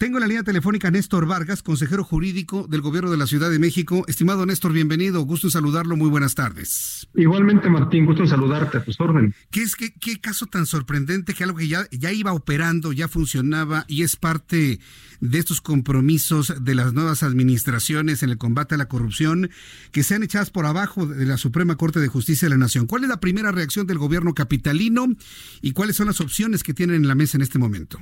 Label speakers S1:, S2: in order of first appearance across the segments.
S1: Tengo en la línea telefónica a Néstor Vargas, consejero jurídico del Gobierno de la Ciudad de México. Estimado Néstor, bienvenido. Gusto en saludarlo. Muy buenas tardes.
S2: Igualmente, Martín, gusto en saludarte a tus órdenes.
S1: ¿Qué, es, qué, qué caso tan sorprendente que algo que ya, ya iba operando, ya funcionaba y es parte de estos compromisos de las nuevas administraciones en el combate a la corrupción que sean echadas por abajo de la Suprema Corte de Justicia de la Nación? ¿Cuál es la primera reacción del gobierno capitalino y cuáles son las opciones que tienen en la mesa en este momento?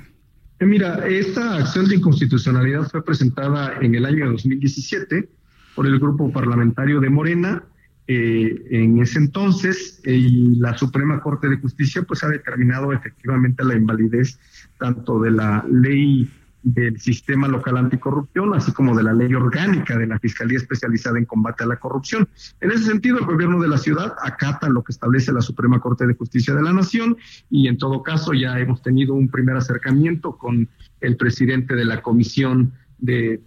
S2: Eh, mira, esta acción de inconstitucionalidad fue presentada en el año 2017 por el grupo parlamentario de Morena. Eh, en ese entonces, y la Suprema Corte de Justicia pues ha determinado efectivamente la invalidez tanto de la ley del sistema local anticorrupción, así como de la ley orgánica de la Fiscalía Especializada en Combate a la Corrupción. En ese sentido, el gobierno de la ciudad acata lo que establece la Suprema Corte de Justicia de la Nación y en todo caso ya hemos tenido un primer acercamiento con el presidente de la Comisión de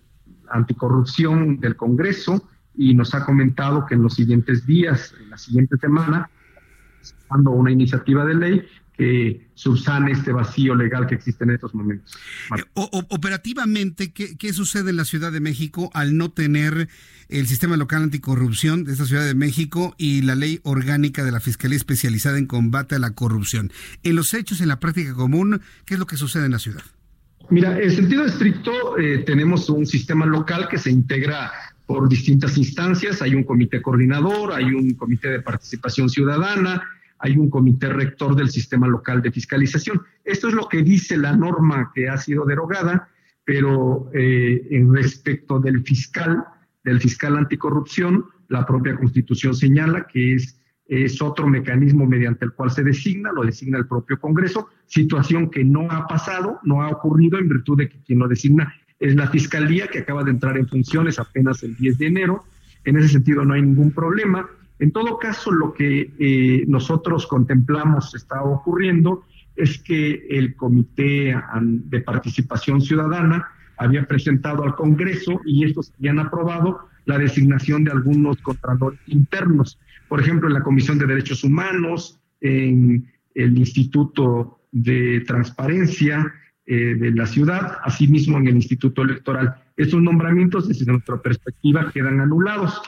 S2: Anticorrupción del Congreso y nos ha comentado que en los siguientes días, en la siguiente semana, una iniciativa de ley que subsane este vacío legal que existe en estos momentos.
S1: Operativamente, ¿qué, sucede en la Ciudad de México al no tener el sistema local anticorrupción de esta Ciudad de México y la ley orgánica de la Fiscalía especializada en combate a la corrupción? En los hechos, en la práctica común, ¿qué es lo que sucede en la ciudad?
S2: Mira, en sentido estricto, eh, tenemos un sistema local que se integra por distintas instancias. Hay un comité coordinador, hay un comité de participación ciudadana, hay un comité rector del sistema local de fiscalización. Esto es lo que dice la norma que ha sido derogada, pero eh, en respecto del fiscal, del fiscal anticorrupción, la propia constitución señala que es, es otro mecanismo mediante el cual se designa, lo designa el propio Congreso, situación que no ha pasado, no ha ocurrido en virtud de que quien lo designa es la Fiscalía, que acaba de entrar en funciones apenas el 10 de enero. En ese sentido no hay ningún problema. En todo caso, lo que eh, nosotros contemplamos está ocurriendo es que el Comité de Participación Ciudadana había presentado al Congreso y estos habían aprobado la designación de algunos contralores internos. Por ejemplo, en la Comisión de Derechos Humanos, en el Instituto de Transparencia eh, de la ciudad, asimismo en el Instituto Electoral. Estos nombramientos, desde nuestra perspectiva, quedan anulados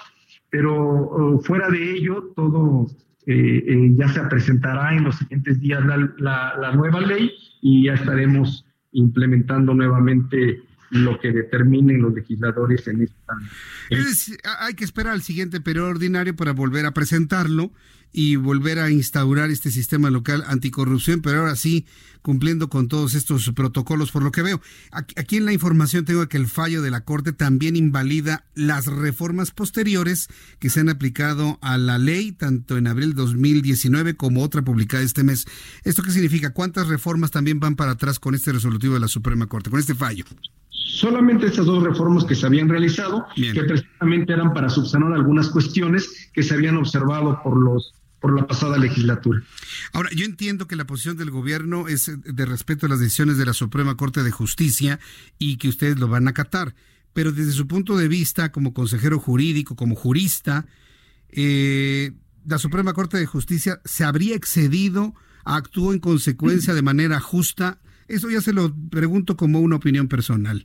S2: pero oh, fuera de ello, todo eh, eh, ya se presentará en los siguientes días la, nueva ley y ya estaremos implementando nuevamente lo que determinen los legisladores en esta.
S1: hay que esperar al siguiente periodo ordinario para volver a presentarlo y volver a instaurar este sistema local anticorrupción, pero ahora sí cumpliendo con todos estos protocolos, por lo que veo. Aquí en la información tengo que el fallo de la Corte también invalida las reformas posteriores que se han aplicado a la ley, tanto en abril 2019 como otra publicada este mes. ¿Esto qué significa? ¿Cuántas reformas también van para atrás con este resolutivo de la Suprema Corte, con este fallo?
S2: solamente esas dos reformas que se habían realizado, que precisamente eran para subsanar algunas cuestiones que se habían observado por los por la pasada legislatura.
S1: Ahora, yo entiendo que la posición del gobierno es de respeto a las decisiones de la Suprema Corte de Justicia y que ustedes lo van a acatar, pero desde su punto de vista, como consejero jurídico, como jurista, eh, la Suprema Corte de Justicia se habría excedido, actuó en consecuencia de manera justa. Eso ya se lo pregunto como una opinión personal.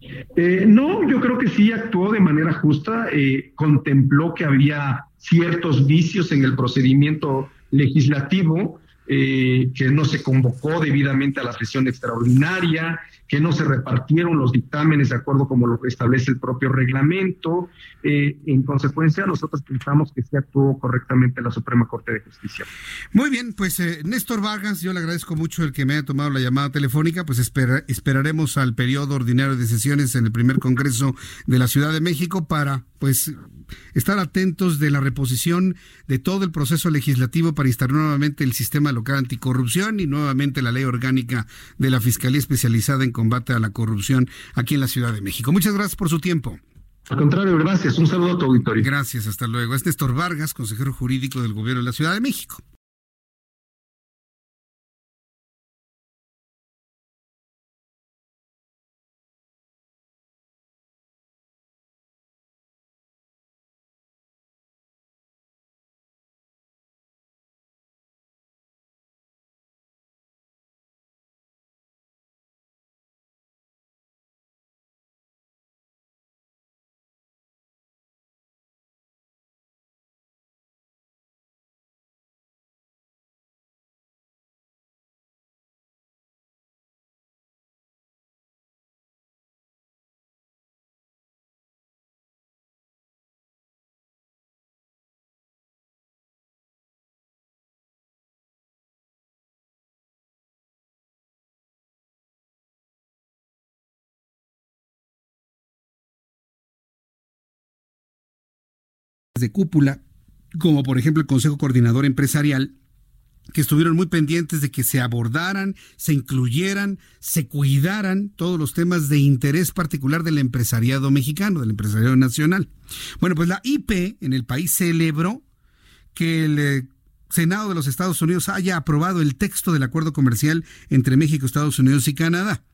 S2: Eh, no, yo creo que sí actuó de manera justa, eh, contempló que había ciertos vicios en el procedimiento legislativo, eh, que no se convocó debidamente a la sesión extraordinaria, que no se repartieron los dictámenes de acuerdo como lo establece el propio reglamento. Eh, en consecuencia, nosotros pensamos que se actuó correctamente la Suprema Corte de Justicia.
S1: Muy bien, pues eh, Néstor Vargas, yo le agradezco mucho el que me haya tomado la llamada telefónica, pues esperaremos al periodo ordinario de sesiones en el primer Congreso de la Ciudad de México para pues estar atentos de la reposición de todo el proceso legislativo para instalar nuevamente el sistema local anticorrupción y nuevamente la ley orgánica de la Fiscalía Especializada en Combate a la Corrupción aquí en la Ciudad de México. Muchas gracias por su tiempo.
S2: Al contrario, gracias. Un saludo a tu auditorio.
S1: Gracias, hasta luego. Es Néstor Vargas, consejero jurídico del Gobierno de la Ciudad de México. De cúpula, como por ejemplo el Consejo Coordinador Empresarial, que estuvieron muy pendientes de que se abordaran, se incluyeran, se cuidaran todos los temas de interés particular del empresariado mexicano, del empresariado nacional. Bueno, pues la IP en el país celebró que el eh, Senado de los Estados Unidos haya aprobado el texto del acuerdo comercial entre México, Estados Unidos y Canadá.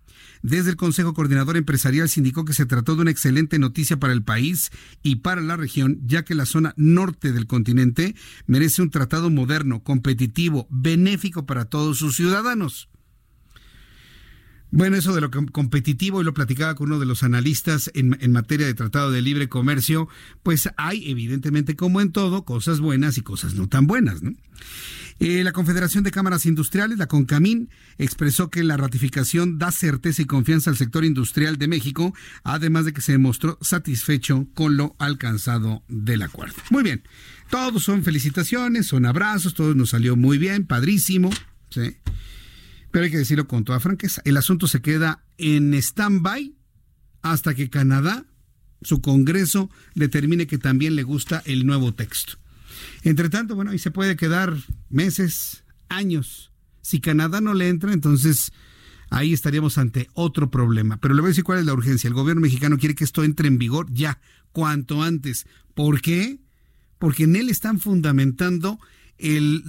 S1: Desde el Consejo Coordinador Empresarial se indicó que se trató de una excelente noticia para el país y para la región, ya que la zona norte del continente merece un tratado moderno, competitivo, benéfico para todos sus ciudadanos. Bueno, eso de lo competitivo, y lo platicaba con uno de los analistas en, materia de tratado de libre comercio, pues hay evidentemente, como en todo, cosas buenas y cosas no tan buenas. ¿no? Eh, la Confederación de Cámaras Industriales, la CONCAMIN, expresó que la ratificación da certeza y confianza al sector industrial de México, además de que se demostró satisfecho con lo alcanzado del acuerdo. Muy bien, todos son felicitaciones, son abrazos, todo nos salió muy bien, padrísimo, ¿sí? Pero hay que decirlo con toda franqueza, el asunto se queda en stand-by hasta que Canadá, su Congreso, determine que también le gusta el nuevo texto. Entre tanto, bueno, ahí se puede quedar meses, años. Si Canadá no le entra, entonces ahí estaríamos ante otro problema. Pero le voy a decir cuál es la urgencia. El gobierno mexicano quiere que esto entre en vigor ya, cuanto antes. ¿Por qué? Porque en él están fundamentando el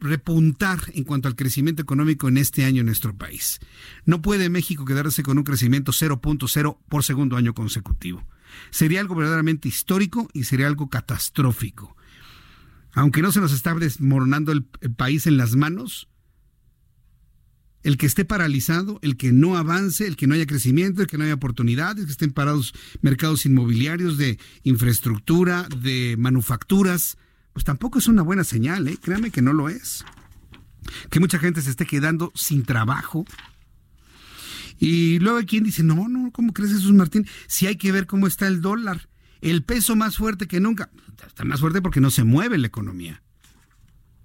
S1: repuntar en cuanto al crecimiento económico en este año en nuestro país. No puede México quedarse con un crecimiento 0.0 por segundo año consecutivo. Sería algo verdaderamente histórico y sería algo catastrófico aunque no se nos está desmoronando el, país en las manos, el que esté paralizado, el que no avance, el que no haya crecimiento, el que no haya oportunidades, que estén parados mercados inmobiliarios de infraestructura, de manufacturas, pues tampoco es una buena señal, ¿eh? créame que no lo es. Que mucha gente se esté quedando sin trabajo. Y luego hay quien dice, no, no, ¿cómo crees Jesús Martín? Si hay que ver cómo está el dólar el peso más fuerte que nunca. Está más fuerte porque no se mueve la economía.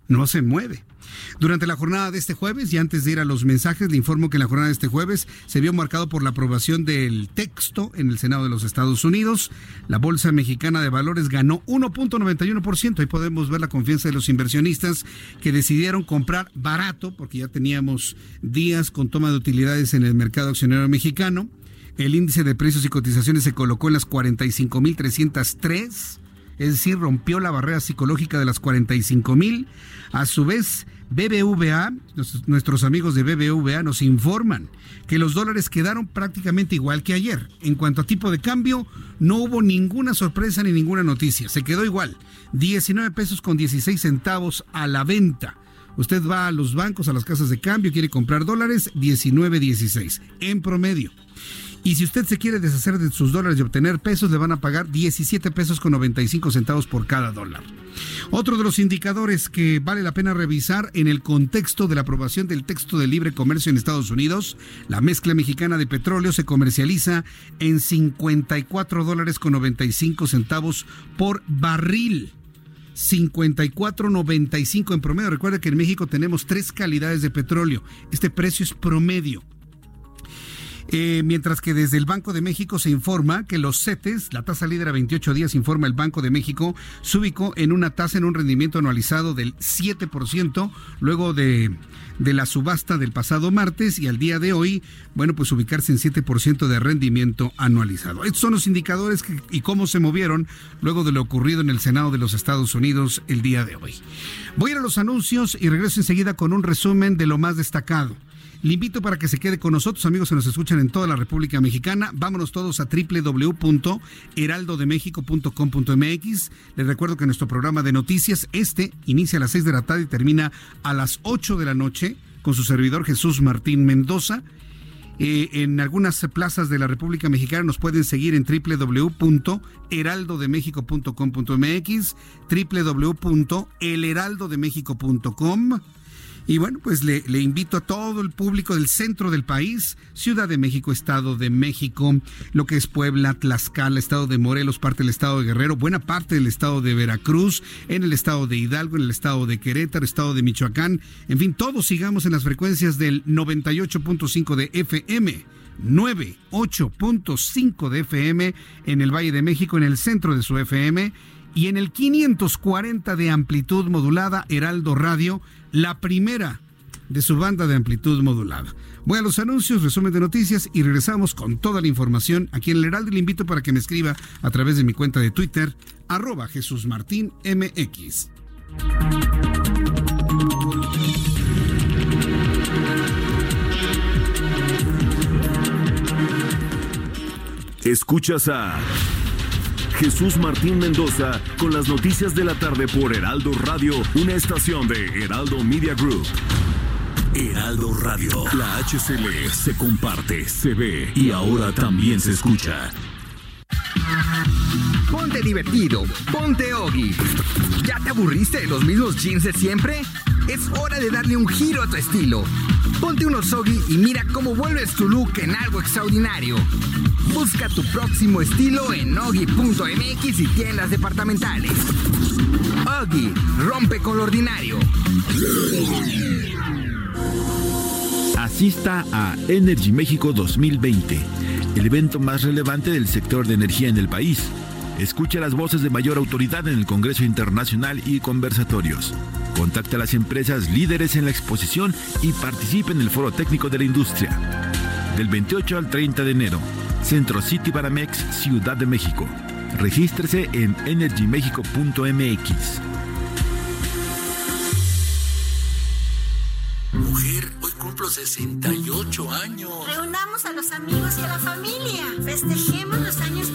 S1: No se mueve. Durante la jornada de este jueves, y antes de ir a los mensajes, le informo que la jornada de este jueves se vio marcado por la aprobación del texto en el Senado de los Estados Unidos. La Bolsa Mexicana de Valores ganó 1.91%. Ahí podemos ver la confianza de los inversionistas que decidieron comprar barato, porque ya teníamos días con toma de utilidades en el mercado accionario mexicano. El índice de precios y cotizaciones se colocó en las 45.303, es decir, rompió la barrera psicológica de las 45.000. A su vez, BBVA, nuestros amigos de BBVA nos informan que los dólares quedaron prácticamente igual que ayer. En cuanto a tipo de cambio, no hubo ninguna sorpresa ni ninguna noticia. Se quedó igual. 19 pesos con 16 centavos a la venta. Usted va a los bancos, a las casas de cambio, quiere comprar dólares, 19.16 en promedio. Y si usted se quiere deshacer de sus dólares y obtener pesos, le van a pagar 17 pesos con 95 centavos por cada dólar. Otro de los indicadores que vale la pena revisar en el contexto de la aprobación del texto de libre comercio en Estados Unidos, la mezcla mexicana de petróleo se comercializa en 54 dólares con 95 centavos por barril. 54.95 en promedio. Recuerda que en México tenemos tres calidades de petróleo. Este precio es promedio. Eh, mientras que desde el Banco de México se informa que los CETES, la tasa líder a 28 días, informa el Banco de México, se ubicó en una tasa en un rendimiento anualizado del 7%, luego de, la subasta del pasado martes y al día de hoy, bueno, pues ubicarse en 7% de rendimiento anualizado. Estos son los indicadores y cómo se movieron luego de lo ocurrido en el Senado de los Estados Unidos el día de hoy. Voy a ir a los anuncios y regreso enseguida con un resumen de lo más destacado. Le invito para que se quede con nosotros, amigos que nos escuchan en toda la República Mexicana. Vámonos todos a www.heraldodemexico.com.mx. Les recuerdo que nuestro programa de noticias, este, inicia a las 6 de la tarde y termina a las 8 de la noche con su servidor Jesús Martín Mendoza. Eh, en algunas plazas de la República Mexicana nos pueden seguir en www.heraldodemexico.com.mx, www.elheraldodemexico.com y bueno, pues le, invito a todo el público del centro del país, Ciudad de México, Estado de México, lo que es Puebla, Tlaxcala, Estado de Morelos, parte del Estado de Guerrero, buena parte del Estado de Veracruz, en el Estado de Hidalgo, en el Estado de Querétaro, Estado de Michoacán, en fin, todos sigamos en las frecuencias del 98.5 de FM. 98.5 de FM en el Valle de México, en el centro de su FM, y en el 540 de amplitud modulada Heraldo Radio la primera de su banda de amplitud modulada. Voy a los anuncios, resumen de noticias y regresamos con toda la información aquí en el Heraldo. Le invito para que me escriba a través de mi cuenta de Twitter, arroba Jesús Martín.
S3: Escuchas a Jesús Martín Mendoza con las noticias de la tarde por Heraldo Radio, una estación de Heraldo Media Group. Heraldo Radio, la HCL se comparte, se ve y ahora también se escucha.
S4: Ponte divertido, ponte Ogi. ¿Ya te aburriste de los mismos jeans de siempre? Es hora de darle un giro a tu estilo. Ponte unos Ogi y mira cómo vuelves tu look en algo extraordinario. Busca tu próximo estilo en Ogi.mx y tiendas departamentales. Ogi, rompe con lo ordinario.
S5: Asista a Energy México 2020, el evento más relevante del sector de energía en el país. Escucha las voces de mayor autoridad en el Congreso Internacional y conversatorios. Contacta a las empresas líderes en la exposición y participe en el foro técnico de la industria. Del 28 al 30 de enero, Centro City Baramex, Ciudad de México. Regístrese en energymexico.mx.
S6: Mujer, hoy cumplo 68 años.
S7: Reunamos a los amigos y a la familia. Festejemos los años.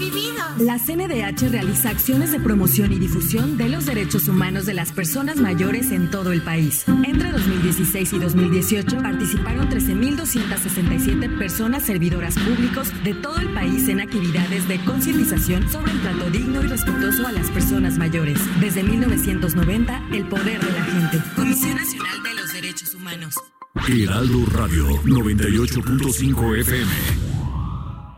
S8: La CNDH realiza acciones de promoción y difusión de los derechos humanos de las personas mayores en todo el país. Entre 2016 y 2018 participaron 13.267 personas servidoras públicos de todo el país en actividades de concientización sobre el trato digno y respetuoso a las personas mayores. Desde 1990, el poder de la gente. Comisión Nacional de los Derechos Humanos.
S3: Heraldo Radio 98.5 FM.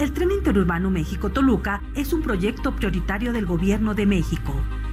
S9: El tren interurbano México-Toluca es un proyecto prioritario del Gobierno de México,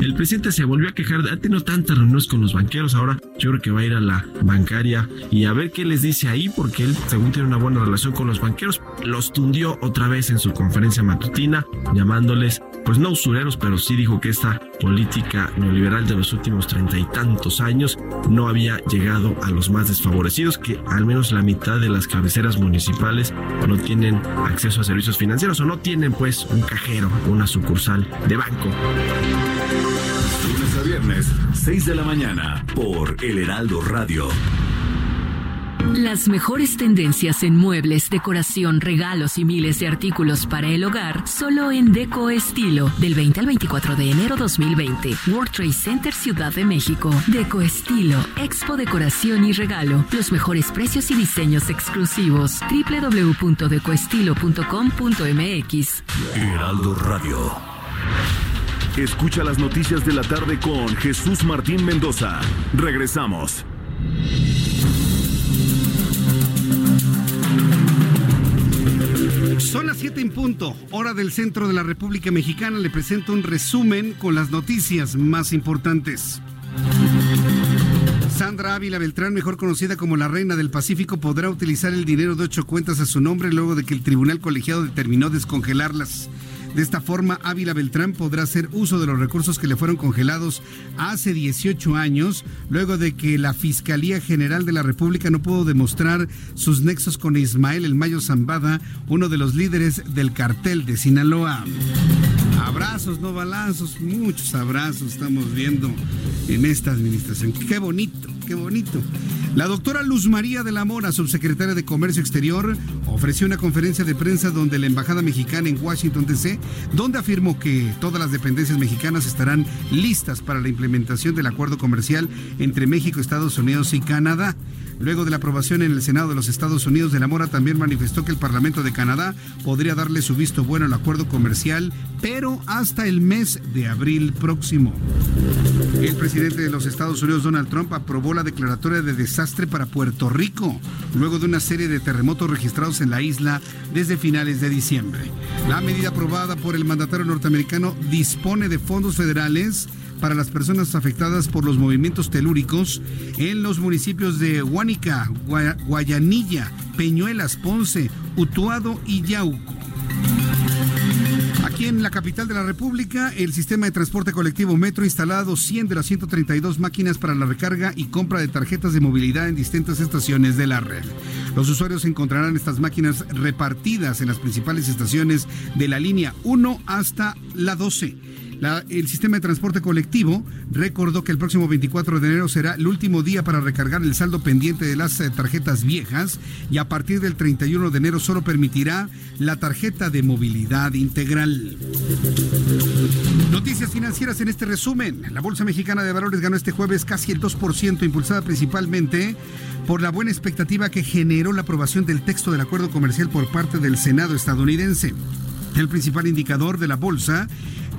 S10: El presidente se volvió a quejar, ha tenido tantas reuniones con los banqueros, ahora yo creo que va a ir a la bancaria y a ver qué les dice ahí, porque él, según tiene una buena relación con los banqueros, los tundió otra vez en su conferencia matutina, llamándoles, pues no usureros, pero sí dijo que esta política neoliberal de los últimos treinta y tantos años no había llegado a los más desfavorecidos, que al menos la mitad de las cabeceras municipales no tienen acceso a servicios financieros o no tienen pues un cajero, una sucursal de banco.
S3: Lunes a viernes, 6 de la mañana, por El Heraldo Radio.
S11: Las mejores tendencias en muebles, decoración, regalos y miles de artículos para el hogar, solo en Deco Estilo, del 20 al 24 de enero 2020. World Trade Center Ciudad de México. Deco Estilo, Expo Decoración y Regalo. Los mejores precios y diseños exclusivos. www.decoestilo.com.mx.
S3: Heraldo Radio. Escucha las noticias de la tarde con Jesús Martín Mendoza. Regresamos.
S1: Son las 7 en punto, hora del centro de la República Mexicana. Le presento un resumen con las noticias más importantes. Sandra Ávila Beltrán, mejor conocida como la Reina del Pacífico, podrá utilizar el dinero de ocho cuentas a su nombre luego de que el Tribunal Colegiado determinó descongelarlas. De esta forma, Ávila Beltrán podrá hacer uso de los recursos que le fueron congelados hace 18 años, luego de que la Fiscalía General de la República no pudo demostrar sus nexos con Ismael El Mayo Zambada, uno de los líderes del cartel de Sinaloa. Abrazos, no balazos, muchos abrazos estamos viendo en esta administración. Qué bonito, qué bonito. La doctora Luz María de la Mora, subsecretaria de Comercio Exterior, ofreció una conferencia de prensa donde la Embajada Mexicana en Washington, D.C., donde afirmó que todas las dependencias mexicanas estarán listas para la implementación del acuerdo comercial entre México, Estados Unidos y Canadá. Luego de la aprobación en el Senado de los Estados Unidos de la Mora, también manifestó que el Parlamento de Canadá podría darle su visto bueno al acuerdo comercial, pero hasta el mes de abril próximo. El presidente de los Estados Unidos, Donald Trump, aprobó la declaratoria de desastre para Puerto Rico, luego de una serie de terremotos registrados en la isla desde finales de diciembre. La medida aprobada por el mandatario norteamericano dispone de fondos federales para las personas afectadas por los movimientos telúricos en los municipios de Huánica, Guayanilla, Peñuelas, Ponce, Utuado y Yauco. Aquí en la capital de la República, el sistema de transporte colectivo Metro ha instalado 100 de las 132 máquinas para la recarga y compra de tarjetas de movilidad en distintas estaciones de la red. Los usuarios encontrarán estas máquinas repartidas en las principales estaciones de la línea 1 hasta la 12 el sistema de transporte colectivo recordó que el próximo 24 de enero será el último día para recargar el saldo pendiente de las eh, tarjetas viejas y a partir del 31 de enero solo permitirá la tarjeta de movilidad integral. Noticias financieras en este resumen. La Bolsa Mexicana de Valores ganó este jueves casi el 2%, impulsada principalmente por la buena expectativa que generó la aprobación del texto del acuerdo comercial por parte del Senado estadounidense. El principal indicador de la bolsa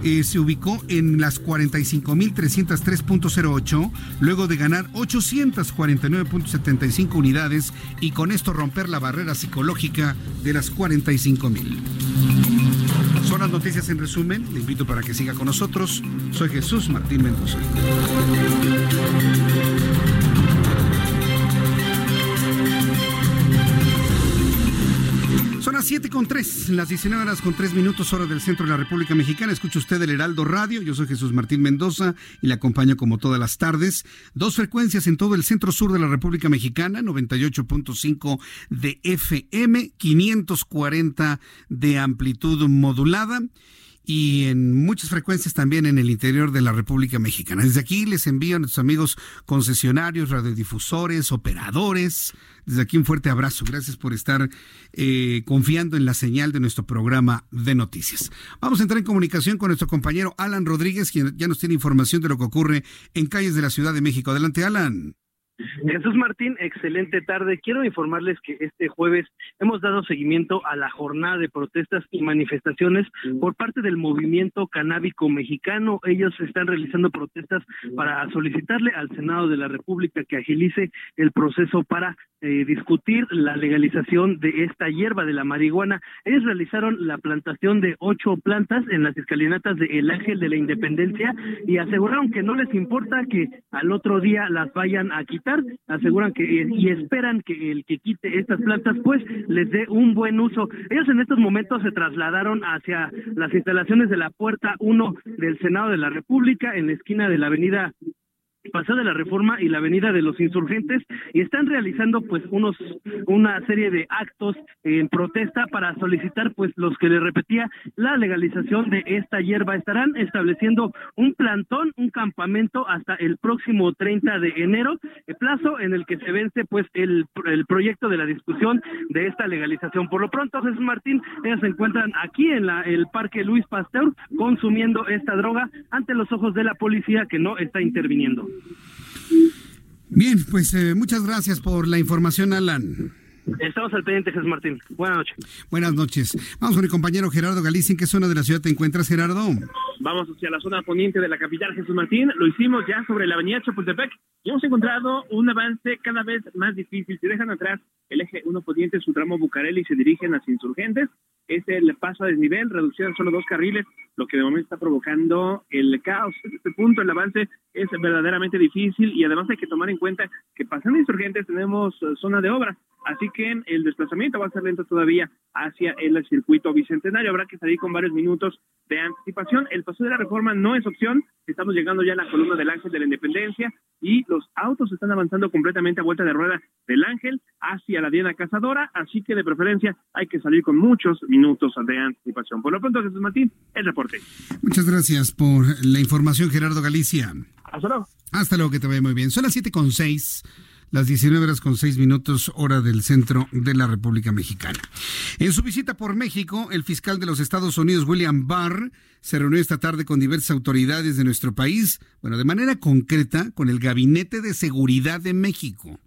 S1: eh, se ubicó en las 45.303.08, luego de ganar 849.75 unidades y con esto romper la barrera psicológica de las 45.000. Son las noticias en resumen. Le invito para que siga con nosotros. Soy Jesús Martín Mendoza. Las 7 con 3, las 19 horas con 3 minutos, hora del centro de la República Mexicana. Escucha usted el Heraldo Radio. Yo soy Jesús Martín Mendoza y le acompaño como todas las tardes. Dos frecuencias en todo el centro sur de la República Mexicana: 98.5 de FM, 540 de amplitud modulada y en muchas frecuencias también en el interior de la República Mexicana. Desde aquí les envío a nuestros amigos concesionarios, radiodifusores, operadores. Desde aquí un fuerte abrazo. Gracias por estar eh, confiando en la señal de nuestro programa de noticias. Vamos a entrar en comunicación con nuestro compañero Alan Rodríguez, quien ya nos tiene información de lo que ocurre en calles de la Ciudad de México. Adelante, Alan.
S12: Jesús Martín, excelente tarde. Quiero informarles que este jueves hemos dado seguimiento a la jornada de protestas y manifestaciones por parte del movimiento canábico mexicano. Ellos están realizando protestas para solicitarle al Senado de la República que agilice el proceso para eh, discutir la legalización de esta hierba de la marihuana. Ellos realizaron la plantación de ocho plantas en las escalinatas de El Ángel de la Independencia y aseguraron que no les importa que al otro día las vayan a quitar aseguran que y esperan que el que quite estas plantas pues les dé un buen uso. Ellos en estos momentos se trasladaron hacia las instalaciones de la puerta 1 del Senado de la República en la esquina de la avenida Pasada la Reforma y la Avenida de los Insurgentes y están realizando pues unos una serie de actos en protesta para solicitar pues los que le repetía la legalización de esta hierba estarán estableciendo un plantón, un campamento hasta el próximo 30 de enero, el plazo en el que se vence pues el, el proyecto de la discusión de esta legalización. Por lo pronto, Jesús Martín, ellos se encuentran aquí en la, el Parque Luis Pasteur consumiendo esta droga ante los ojos de la policía que no está interviniendo.
S1: Bien, pues eh, muchas gracias por la información, Alan.
S12: Estamos al pendiente, Jesús Martín. Buenas noches.
S1: Buenas noches. Vamos con mi compañero Gerardo Galicia. ¿En qué zona de la ciudad te encuentras, Gerardo?
S13: Vamos hacia la zona poniente de la capital, Jesús Martín. Lo hicimos ya sobre la avenida Chapultepec y hemos encontrado un avance cada vez más difícil. Si dejan atrás el eje 1 poniente, su tramo Bucareli y se dirigen hacia insurgentes, este le paso a desnivel, reducción solo dos carriles, lo que de momento está provocando el caos. En este punto el avance es verdaderamente difícil y además hay que tomar en cuenta que pasando insurgentes tenemos eh, zona de obra, así que el desplazamiento va a ser lento todavía hacia el circuito bicentenario. Habrá que salir con varios minutos de anticipación. El paso de la reforma no es opción. Estamos llegando ya a la columna del Ángel de la Independencia y los autos están avanzando completamente a vuelta de rueda del Ángel hacia la Diana Cazadora, así que de preferencia hay que salir con muchos minutos de anticipación. Por lo pronto, Jesús Martín, el reporte.
S1: Muchas gracias por la información, Gerardo Galicia.
S13: Hasta luego.
S1: Hasta luego, que te vaya muy bien. Son las siete con seis las 19 horas con 6 minutos hora del centro de la República Mexicana. En su visita por México, el fiscal de los Estados Unidos, William Barr, se reunió esta tarde con diversas autoridades de nuestro país, bueno, de manera concreta con el Gabinete de Seguridad de México.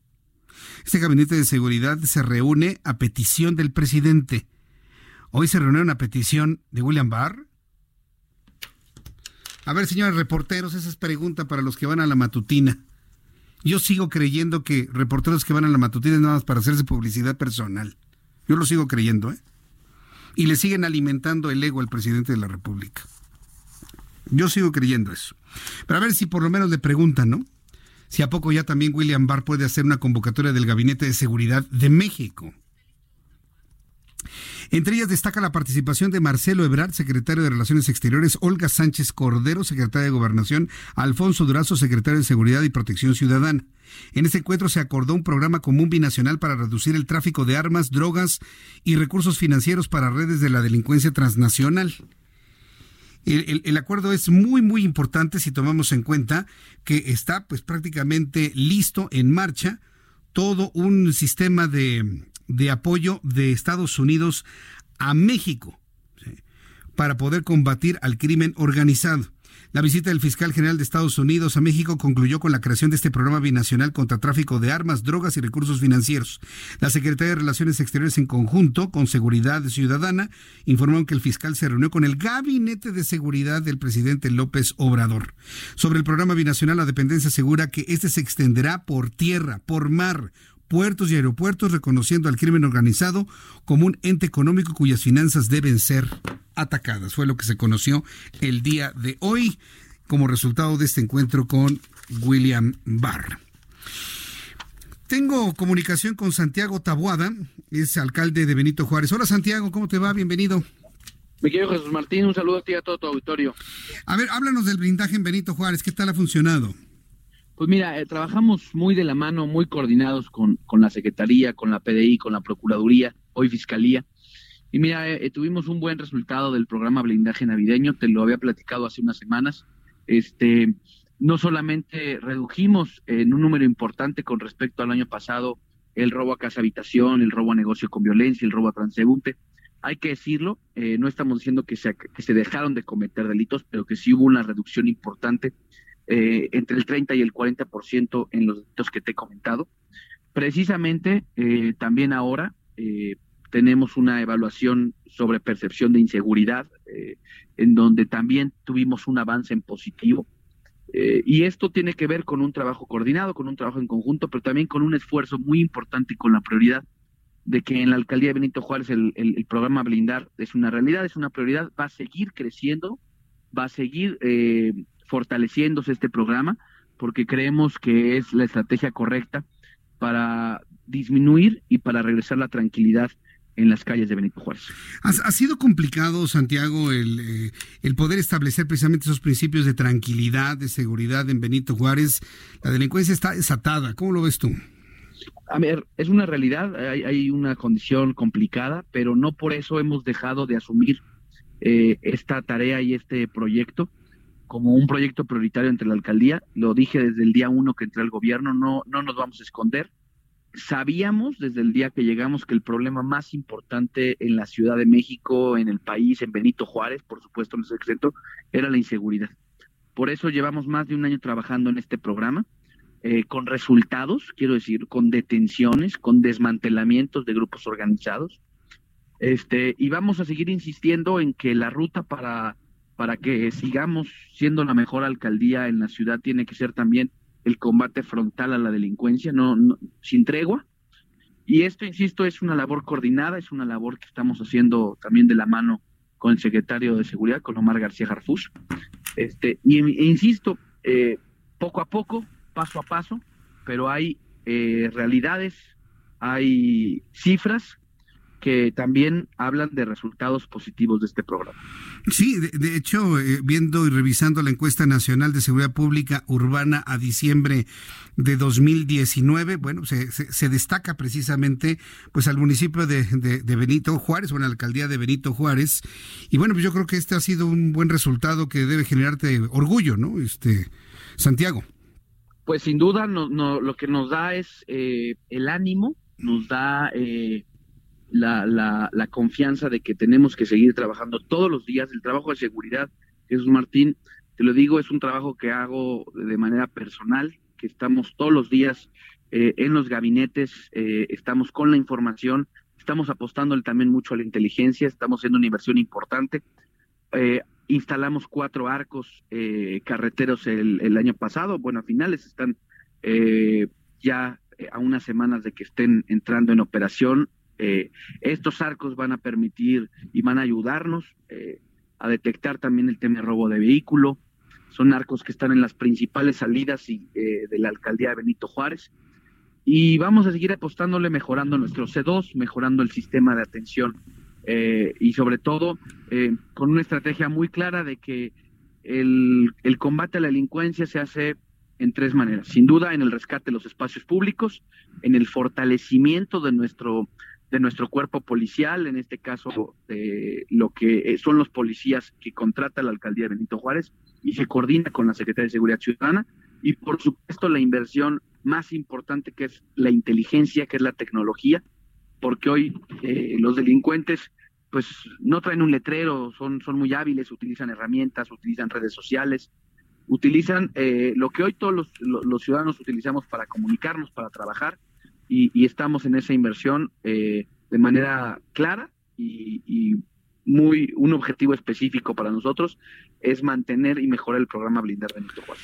S1: Este Gabinete de Seguridad se reúne a petición del presidente. Hoy se reunió a petición de William Barr. A ver, señores reporteros, esa es pregunta para los que van a la matutina. Yo sigo creyendo que reporteros que van a la matutina es nada más para hacerse publicidad personal. Yo lo sigo creyendo, ¿eh? Y le siguen alimentando el ego al presidente de la República. Yo sigo creyendo eso. Pero a ver si por lo menos le preguntan, ¿no? Si a poco ya también William Barr puede hacer una convocatoria del Gabinete de Seguridad de México. Entre ellas destaca la participación de Marcelo Ebrard, secretario de Relaciones Exteriores, Olga Sánchez Cordero, secretaria de Gobernación, Alfonso Durazo, secretario de Seguridad y Protección Ciudadana. En este encuentro se acordó un programa común binacional para reducir el tráfico de armas, drogas y recursos financieros para redes de la delincuencia transnacional. El, acuerdo es muy muy importante si tomamos en cuenta que está pues prácticamente listo en marcha todo un sistema de de apoyo de Estados Unidos a México para poder combatir al crimen organizado. La visita del fiscal general de Estados Unidos a México concluyó con la creación de este programa binacional contra tráfico de armas, drogas y recursos financieros. La Secretaría de Relaciones Exteriores en conjunto con Seguridad Ciudadana informó que el fiscal se reunió con el Gabinete de Seguridad del presidente López Obrador. Sobre el programa binacional, la dependencia asegura que este se extenderá por tierra, por mar, puertos y aeropuertos, reconociendo al crimen organizado como un ente económico cuyas finanzas deben ser atacadas. Fue lo que se conoció el día de hoy como resultado de este encuentro con William Barr. Tengo comunicación con Santiago Tabuada, es alcalde de Benito Juárez. Hola Santiago, ¿cómo te va? Bienvenido.
S14: Me quiero Jesús Martín, un saludo a ti y a todo tu auditorio.
S1: A ver, háblanos del blindaje en Benito Juárez, ¿qué tal ha funcionado?
S14: Pues mira, eh, trabajamos muy de la mano, muy coordinados con, con la Secretaría, con la PDI, con la Procuraduría, hoy Fiscalía. Y mira, eh, eh, tuvimos un buen resultado del programa blindaje navideño, te lo había platicado hace unas semanas. Este, no solamente redujimos en un número importante con respecto al año pasado el robo a casa habitación, el robo a negocio con violencia, el robo a transeúnte. Hay que decirlo, no estamos diciendo que se, que se dejaron de cometer delitos, pero que sí hubo una reducción importante eh, entre el 30 y el 40% en los delitos que te he comentado. Precisamente eh, también ahora eh, tenemos una evaluación sobre percepción de inseguridad, en donde también tuvimos un avance en positivo. y esto tiene que ver con un trabajo coordinado, con un trabajo en conjunto, pero también con un esfuerzo muy importante y con la prioridad de que en la alcaldía de Benito Juárez el programa Blindar es una realidad, es una prioridad, va a seguir creciendo, va a seguir fortaleciéndose este programa porque creemos que es la estrategia correcta para disminuir y para regresar la tranquilidad en las calles de Benito Juárez.
S1: Ha, sido complicado, Santiago, el, eh, el, poder establecer precisamente esos principios de tranquilidad, de seguridad en Benito Juárez. La delincuencia está desatada. ¿Cómo lo ves tú?
S14: A ver, es una realidad, hay, hay una condición complicada, pero no por eso hemos dejado de asumir eh, esta tarea y este proyecto como un proyecto prioritario entre la alcaldía. Lo dije desde el día uno que entré al gobierno, no, no nos vamos a esconder sabíamos desde el día que llegamos que el problema más importante en la Ciudad de México, en el país, en Benito Juárez, por supuesto, en ese centro, era la inseguridad. Por eso llevamos más de un año trabajando en este programa, eh, con resultados, quiero decir, con detenciones, con desmantelamientos de grupos organizados. Este, y vamos a seguir insistiendo en que la ruta para, para que sigamos siendo la mejor alcaldía en la ciudad tiene que ser también el combate frontal a la delincuencia, no, sin tregua. Y esto, insisto, es una labor coordinada, es una labor que estamos haciendo también de la mano con el secretario de Seguridad, con Omar García Jarfus. Este, y e insisto, eh, poco a poco, paso a paso, pero hay eh, realidades, hay cifras que también hablan de resultados positivos de este programa.
S1: Sí, de, hecho, eh, viendo y revisando la encuesta nacional de seguridad pública urbana a diciembre de 2019, bueno, se, se, destaca precisamente pues al municipio de, de, Benito Juárez, o la alcaldía de Benito Juárez, y bueno, pues yo creo que este ha sido un buen resultado que debe generarte orgullo, ¿no? Este, Santiago.
S14: Pues sin duda no, no, lo que nos da es eh, el ánimo, nos da eh, la, la, la, confianza de que tenemos que seguir trabajando todos los días. El trabajo de seguridad, Jesús Martín, te lo digo, es un trabajo que hago de manera personal, que estamos todos los días eh, en los gabinetes, eh, estamos con la información, estamos apostando también mucho a la inteligencia, estamos haciendo una inversión importante. Eh, instalamos cuatro arcos carreteros el, el, año pasado, bueno, a finales están ya a unas semanas de que estén entrando en operación eh, estos arcos van a permitir y van a ayudarnos eh, a detectar también el tema de robo de vehículo. Son arcos que están en las principales salidas eh, de la alcaldía de Benito Juárez. Y vamos a seguir apostándole, mejorando nuestro C2, mejorando el sistema de atención y sobre todo con una estrategia muy clara de que el combate a la delincuencia se hace en tres maneras. Sin duda, en el rescate de los espacios públicos, en el fortalecimiento de nuestro de nuestro cuerpo policial, en este caso de lo que eh, son los policías que contrata la alcaldía de Benito Juárez y se coordina con la Secretaría de Seguridad Ciudadana. Y por supuesto la inversión más importante que es la inteligencia, que es la tecnología, porque hoy eh, los delincuentes pues no traen un letrero, son, son muy hábiles, utilizan herramientas, utilizan redes sociales, utilizan eh, lo que hoy todos los, los ciudadanos utilizamos para comunicarnos, para trabajar, y, estamos en esa inversión eh, de manera clara y, muy un objetivo específico para nosotros es mantener y mejorar el programa Blindar Benito Juárez.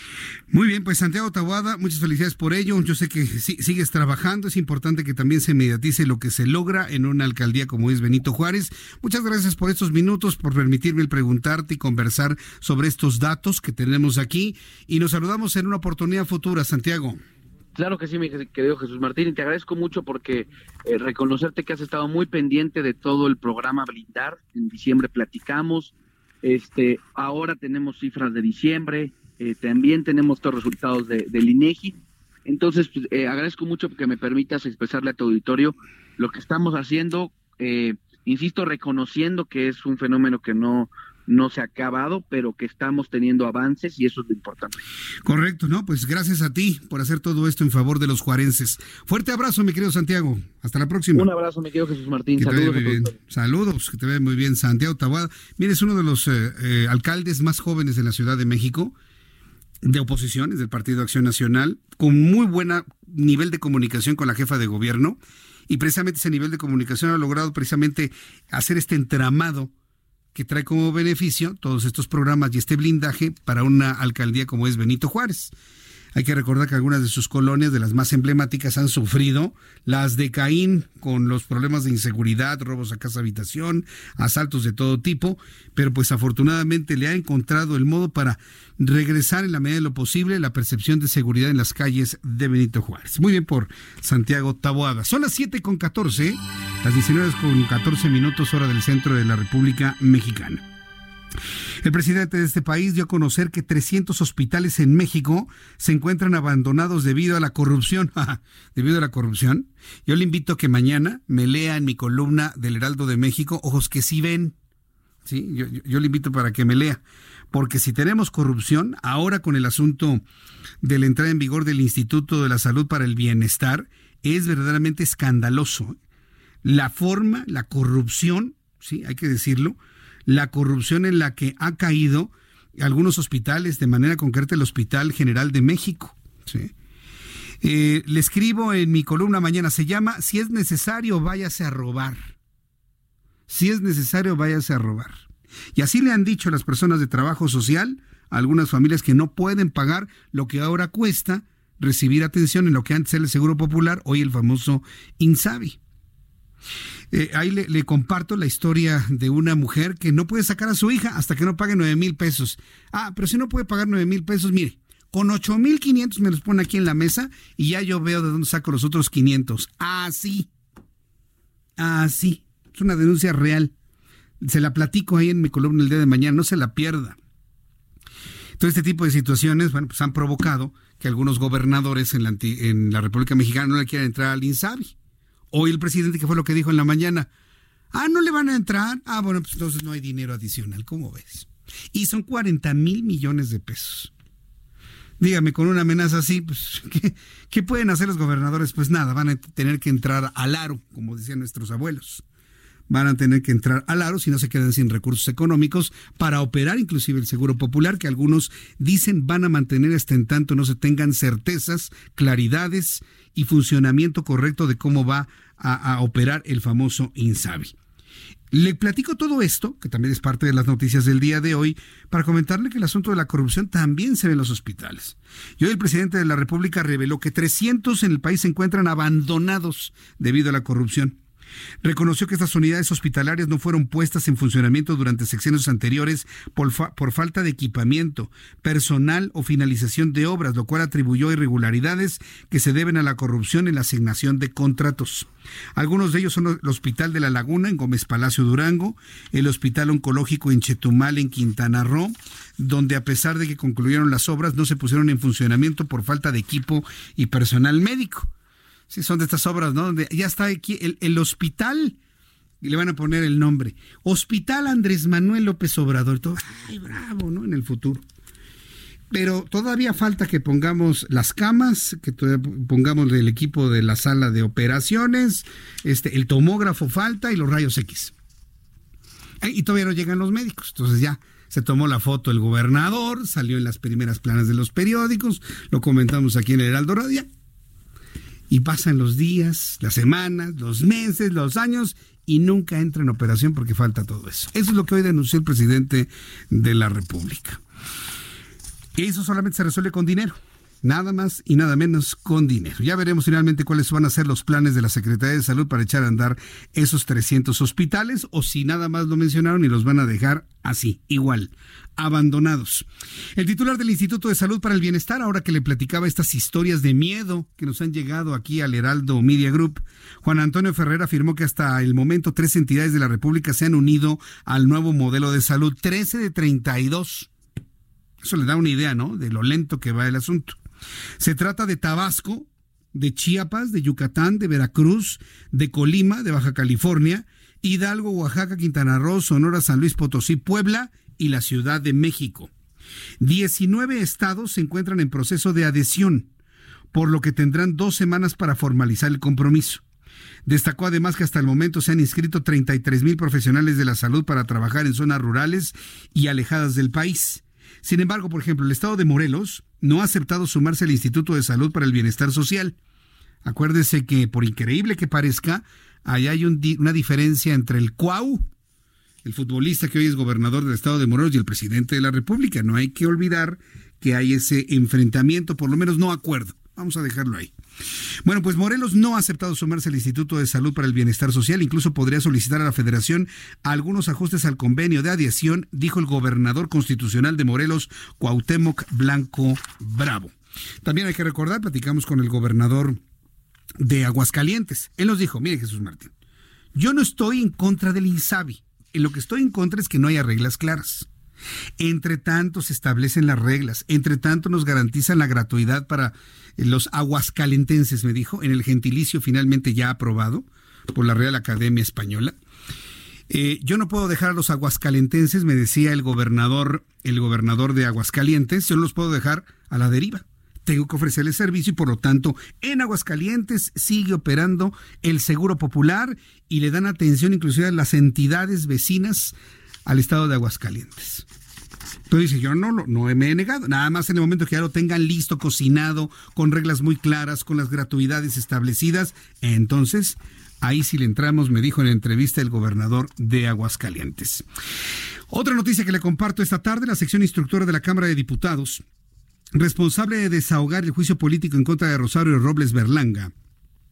S1: Muy bien, pues Santiago Tabuada, muchas felicidades por ello. Yo sé que sigues trabajando, es importante que también se mediatice lo que se logra en una alcaldía como es Benito Juárez. Muchas gracias por estos minutos, por permitirme preguntarte y conversar sobre estos datos que tenemos aquí y nos saludamos en una oportunidad futura, Santiago.
S14: Claro que sí, mi querido Jesús Martín, y te agradezco mucho porque eh, reconocerte que has estado muy pendiente de todo el programa Blindar. En diciembre platicamos, este, ahora tenemos cifras de diciembre, eh, también tenemos los resultados de, del INEGI. Entonces, pues, eh, agradezco mucho que me permitas expresarle a tu auditorio lo que estamos haciendo, insisto, reconociendo que es un fenómeno que no, no se ha acabado, pero que estamos teniendo avances y eso es lo importante.
S1: Correcto, ¿no? Pues gracias a ti por hacer todo esto en favor de los juarenses. Fuerte abrazo, mi querido Santiago. Hasta la próxima.
S14: Un abrazo, mi querido Jesús Martín. Saludos.
S1: Saludos, que te ve muy bien, Santiago Tabuada. Mire, es uno de los eh, eh, alcaldes más jóvenes de la Ciudad de México de oposiciones del Partido Acción Nacional, con muy buen nivel de comunicación con la jefa de gobierno, y precisamente ese nivel de comunicación ha logrado precisamente hacer este entramado que trae como beneficio todos estos programas y este blindaje para una alcaldía como es Benito Juárez. Hay que recordar que algunas de sus colonias, de las más emblemáticas, han sufrido las de Caín con los problemas de inseguridad, robos a casa habitación, asaltos de todo tipo, pero pues afortunadamente le ha encontrado el modo para regresar en la medida de lo posible la percepción de seguridad en las calles de Benito Juárez. Muy bien por Santiago Taboada. Son las 7 con 14, las 19 con 14 minutos hora del centro de la República Mexicana. El presidente de este país dio a conocer que 300 hospitales en México se encuentran abandonados debido a la corrupción. debido a la corrupción. Yo le invito a que mañana me lea en mi columna del Heraldo de México, Ojos que sí ven. Sí, yo, yo le invito para que me lea. Porque si tenemos corrupción, ahora con el asunto de la entrada en vigor del Instituto de la Salud para el Bienestar, es verdaderamente escandaloso. La forma, la corrupción, sí, hay que decirlo, la corrupción en la que ha caído algunos hospitales, de manera concreta el Hospital General de México. Eh, le escribo en mi columna mañana, se llama Si es necesario, váyase a robar. Si es necesario, váyase a robar. Y así le han dicho las personas de trabajo social a algunas familias que no pueden pagar lo que ahora cuesta recibir atención en lo que antes era el Seguro Popular, hoy el famoso INSABI. Eh, ahí le, comparto la historia de una mujer que no puede sacar a su hija hasta que no pague nueve mil pesos. Ah, pero si no puede pagar nueve mil pesos, mire, con ocho mil quinientos me los pone aquí en la mesa y ya yo veo de dónde saco los otros quinientos. Así. Así. Es una denuncia real. Se la platico ahí en mi columna el día de mañana, no se la pierda. Todo este tipo de situaciones, bueno, pues han provocado que algunos gobernadores en la, en la República Mexicana no le quieran entrar al INSABI. Hoy el presidente, que fue lo que dijo en la mañana? Ah, no le van a entrar. Ah, bueno, pues entonces no hay dinero adicional. ¿Cómo ves? Y son 40 mil millones de pesos. Dígame, con una amenaza así, pues, ¿qué, ¿qué, pueden hacer los gobernadores? Pues nada, van a tener que entrar al aro, como decían nuestros abuelos. Van a tener que entrar al aro si no se quedan sin recursos económicos para operar inclusive el Seguro Popular, que algunos dicen van a mantener hasta en tanto no se tengan certezas, claridades y funcionamiento correcto de cómo va a, operar el famoso INSABI. Le platico todo esto, que también es parte de las noticias del día de hoy, para comentarle que el asunto de la corrupción también se ve en los hospitales. Y hoy el presidente de la República reveló que 300 en el país se encuentran abandonados debido a la corrupción. Reconoció que estas unidades hospitalarias no fueron puestas en funcionamiento durante sexenios anteriores por, por, falta de equipamiento, personal o finalización de obras, lo cual atribuyó irregularidades que se deben a la corrupción en la asignación de contratos. Algunos de ellos son el Hospital de la Laguna en Gómez Palacio Durango, el Hospital Oncológico en Chetumal en Quintana Roo, donde a pesar de que concluyeron las obras no se pusieron en funcionamiento por falta de equipo y personal médico. Sí, son de estas obras, ¿no? Donde ya está aquí el, hospital y le van a poner el nombre. Hospital Andrés Manuel López Obrador. Todo, ay, bravo, ¿no? En el futuro. Pero todavía falta que pongamos las camas, que pongamos el equipo de la sala de operaciones, este, el tomógrafo falta y los rayos X. Y todavía no llegan los médicos. Entonces ya se tomó la foto el gobernador, salió en las primeras planas de los periódicos, lo comentamos aquí en el Heraldo Radio y pasan los días, las semanas, los meses, los años y nunca entra en operación porque falta todo eso. Eso es lo que hoy denunció el presidente de la República. Eso solamente se resuelve con dinero. Nada más y nada menos con dinero. Ya veremos finalmente cuáles van a ser los planes de la Secretaría de Salud para echar a andar esos 300 hospitales o si nada más lo mencionaron y los van a dejar así, igual, abandonados. El titular del Instituto de Salud para el Bienestar, ahora que le platicaba estas historias de miedo que nos han llegado aquí al Heraldo Media Group, Juan Antonio Ferrer afirmó que hasta el momento tres entidades de la República se han unido al nuevo modelo de salud, 13 de 32. Eso le da una idea, ¿no? De lo lento que va el asunto. Se trata de Tabasco, de Chiapas, de Yucatán, de Veracruz, de Colima, de Baja California, Hidalgo, Oaxaca, Quintana Roo, Sonora, San Luis Potosí, Puebla y la Ciudad de México. 19 estados se encuentran en proceso de adhesión, por lo que tendrán dos semanas para formalizar el compromiso. Destacó además que hasta el momento se han inscrito 33 mil profesionales de la salud para trabajar en zonas rurales y alejadas del país. Sin embargo, por ejemplo, el estado de Morelos no ha aceptado sumarse al Instituto de Salud para el Bienestar Social. Acuérdese que, por increíble que parezca, allá hay una diferencia entre el Cuau, el futbolista que hoy es gobernador del estado de Morelos y el presidente de la República. No hay que olvidar que hay ese enfrentamiento, por lo menos no acuerdo. Vamos a dejarlo ahí. Bueno, pues Morelos no ha aceptado sumarse al Instituto de Salud para el Bienestar Social. Incluso podría solicitar a la Federación algunos ajustes al convenio de adiación, dijo el gobernador constitucional de Morelos, Cuauhtémoc Blanco Bravo. También hay que recordar, platicamos con el gobernador de Aguascalientes. Él nos dijo, mire Jesús Martín, yo no estoy en contra del INSABI. En lo que estoy en contra es que no haya reglas claras. Entre tanto se establecen las reglas, entre tanto nos garantizan la gratuidad para los aguascalentenses, me dijo, en el gentilicio finalmente ya aprobado por la Real Academia Española. Eh, yo no puedo dejar a los aguascalentenses, me decía el gobernador, el gobernador de Aguascalientes, yo no los puedo dejar a la deriva. Tengo que ofrecerles servicio y por lo tanto en Aguascalientes sigue operando el Seguro Popular y le dan atención inclusive a las entidades vecinas al estado de Aguascalientes. Entonces dice, yo no, no me he negado, nada más en el momento que ya lo tengan listo, cocinado, con reglas muy claras, con las gratuidades establecidas, entonces ahí sí le entramos, me dijo en la entrevista el gobernador de Aguascalientes. Otra noticia que le comparto esta tarde, la sección instructora de la Cámara de Diputados, responsable de desahogar el juicio político en contra de Rosario Robles Berlanga,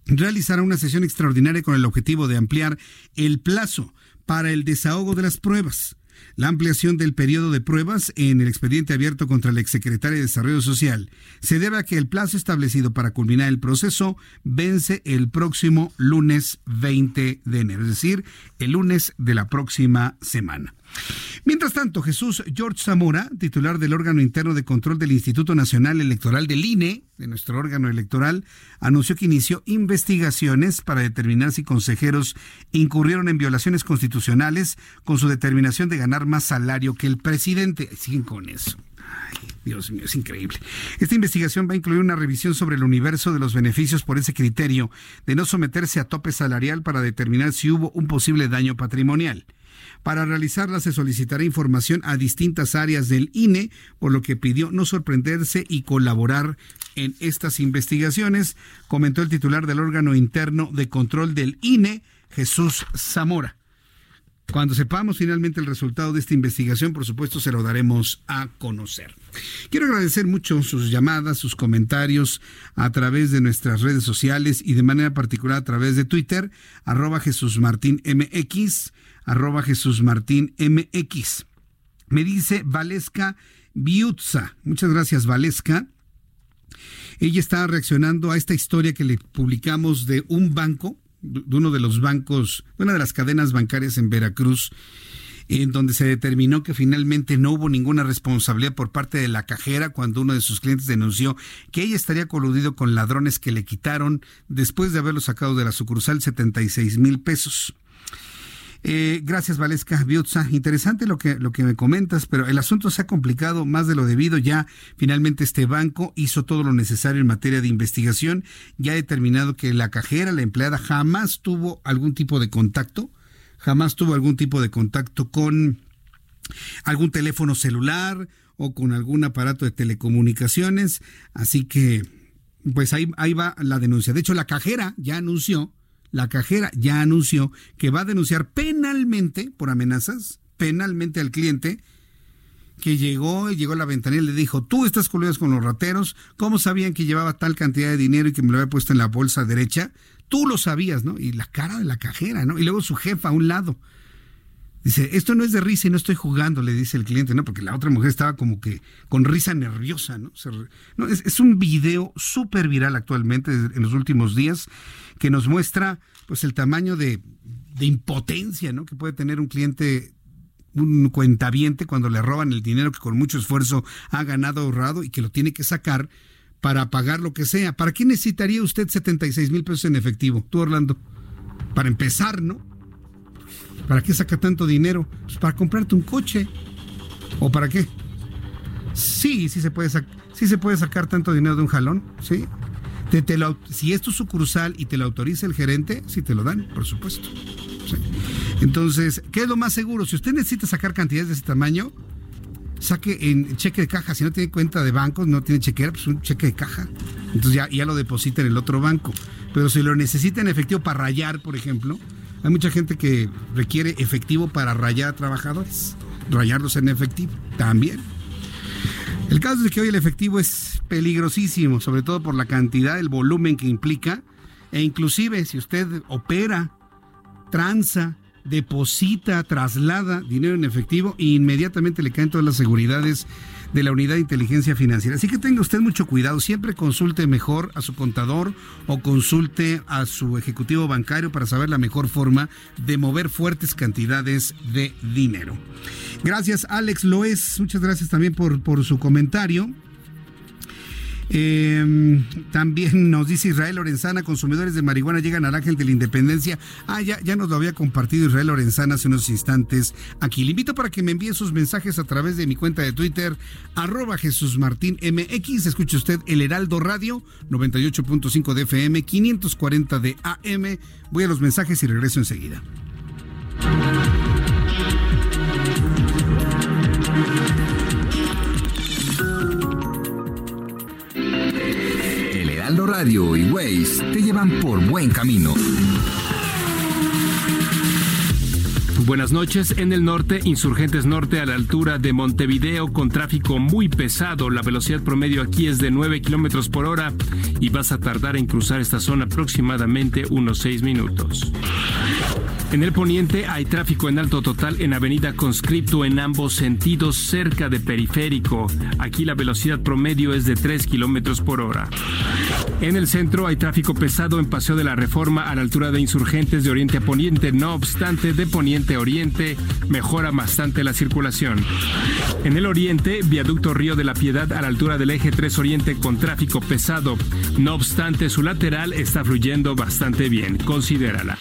S1: realizará una sesión extraordinaria con el objetivo de ampliar el plazo para el desahogo de las pruebas la ampliación del periodo de pruebas en el expediente abierto contra el exsecretario de Desarrollo Social se debe a que el plazo establecido para culminar el proceso vence el próximo lunes 20 de enero, es decir, el lunes de la próxima semana. Mientras tanto, Jesús George Zamora, titular del órgano interno de control del Instituto Nacional Electoral del INE, de nuestro órgano electoral, anunció que inició investigaciones para determinar si consejeros incurrieron en violaciones constitucionales con su determinación de ganar más salario que el presidente. Siguen con eso. Dios mío, es increíble. Esta investigación va a incluir una revisión sobre el universo de los beneficios por ese criterio de no someterse a tope salarial para determinar si hubo un posible daño patrimonial. Para realizarla se solicitará información a distintas áreas del INE, por lo que pidió no sorprenderse y colaborar en estas investigaciones, comentó el titular del órgano interno de control del INE, Jesús Zamora. Cuando sepamos finalmente el resultado de esta investigación, por supuesto, se lo daremos a conocer. Quiero agradecer mucho sus llamadas, sus comentarios a través de nuestras redes sociales y de manera particular a través de Twitter, arroba Jesús Martín arroba Jesús Martín MX. Me dice Valesca Biutza. Muchas gracias, Valesca. Ella está reaccionando a esta historia que le publicamos de un banco, de uno de los bancos, una de las cadenas bancarias en Veracruz, en donde se determinó que finalmente no hubo ninguna responsabilidad por parte de la cajera cuando uno de sus clientes denunció que ella estaría coludido con ladrones que le quitaron, después de haberlo sacado de la sucursal, 76 mil pesos. Eh, gracias, Valesca Biutza. Interesante lo que, lo que me comentas, pero el asunto se ha complicado más de lo debido. Ya finalmente este banco hizo todo lo necesario en materia de investigación. Ya ha determinado que la cajera, la empleada, jamás tuvo algún tipo de contacto, jamás tuvo algún tipo de contacto con algún teléfono celular o con algún aparato de telecomunicaciones. Así que, pues ahí, ahí va la denuncia. De hecho, la cajera ya anunció la cajera ya anunció que va a denunciar penalmente por amenazas, penalmente al cliente que llegó y llegó a la ventanilla y le dijo, tú estás coludido con los rateros, ¿cómo sabían que llevaba tal cantidad de dinero y que me lo había puesto en la bolsa derecha? Tú lo sabías, ¿no? Y la cara de la cajera, ¿no? Y luego su jefa a un lado. Dice, esto no es de risa y no estoy jugando, le dice el cliente, ¿no? Porque la otra mujer estaba como que con risa nerviosa, ¿no? no es, un video súper viral actualmente en los últimos días que nos muestra pues el tamaño de, de impotencia, ¿no? Que puede tener un cliente un cuentaviente cuando le roban el dinero que con mucho esfuerzo ha ganado ahorrado y que lo tiene que sacar para pagar lo que sea. ¿Para qué necesitaría usted 76 mil pesos en efectivo? Tú, Orlando. Para empezar, ¿no? ¿Para qué saca tanto dinero? Pues para comprarte un coche. ¿O para qué? Sí, sí se puede, sí se puede sacar tanto dinero de un jalón, ¿sí? Te, si es tu sucursal y te lo autoriza el gerente, sí te lo dan, por supuesto. Entonces, ¿qué es lo más seguro? Si usted necesita sacar cantidades de ese tamaño, saque en cheque de caja. Si no tiene cuenta de banco, no tiene chequera, pues un cheque de caja. Entonces ya, ya lo deposita en el otro banco. Pero si lo necesita en efectivo para rayar, por ejemplo, hay mucha gente que requiere efectivo para rayar a trabajadores, rayarlos en efectivo también. El caso es que hoy el efectivo es peligrosísimo, sobre todo por la cantidad, el volumen que implica, e inclusive si usted opera, tranza, deposita, traslada dinero en efectivo inmediatamente le caen todas las seguridades de la unidad de inteligencia financiera. Así que tenga usted mucho cuidado, siempre consulte mejor a su contador o consulte a su ejecutivo bancario para saber la mejor forma de mover fuertes cantidades de dinero. Gracias Alex Loes, muchas gracias también por, por su comentario. Eh, también nos dice Israel Lorenzana, consumidores de marihuana llegan al Ángel de la Independencia. Ah, ya, ya nos lo había compartido Israel Lorenzana hace unos instantes aquí. Le invito para que me envíe sus mensajes a través de mi cuenta de Twitter, arroba Jesús Martín MX. Escuche usted el Heraldo Radio, 98.5 de FM, 540 de AM. Voy a los mensajes y regreso enseguida.
S4: Heraldo Radio y Waze te llevan por buen camino.
S15: Buenas noches. En el norte, Insurgentes Norte a la altura de Montevideo con tráfico muy pesado. La velocidad promedio aquí es de 9 kilómetros por hora y vas a tardar en cruzar esta zona aproximadamente unos 6 minutos. En el poniente hay tráfico en alto total en Avenida Conscripto en ambos sentidos cerca de Periférico. Aquí la velocidad promedio es de 3 kilómetros por hora. En el centro hay tráfico pesado en Paseo de la Reforma a la altura de Insurgentes de Oriente a Poniente. No obstante, de Poniente a Oriente mejora bastante la circulación. En el oriente, viaducto Río de la Piedad a la altura del eje 3 Oriente con tráfico pesado. No obstante, su lateral está fluyendo bastante bien. Considérala.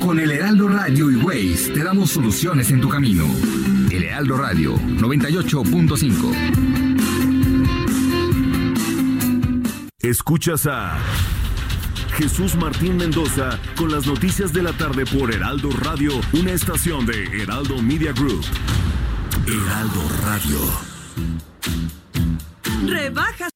S4: Con el Heraldo Radio y Waze te damos soluciones en tu camino. El Heraldo Radio 98.5.
S3: Escuchas a Jesús Martín Mendoza con las noticias de la tarde por Heraldo Radio, una estación de Heraldo Media Group. Heraldo Radio.
S16: Rebajas.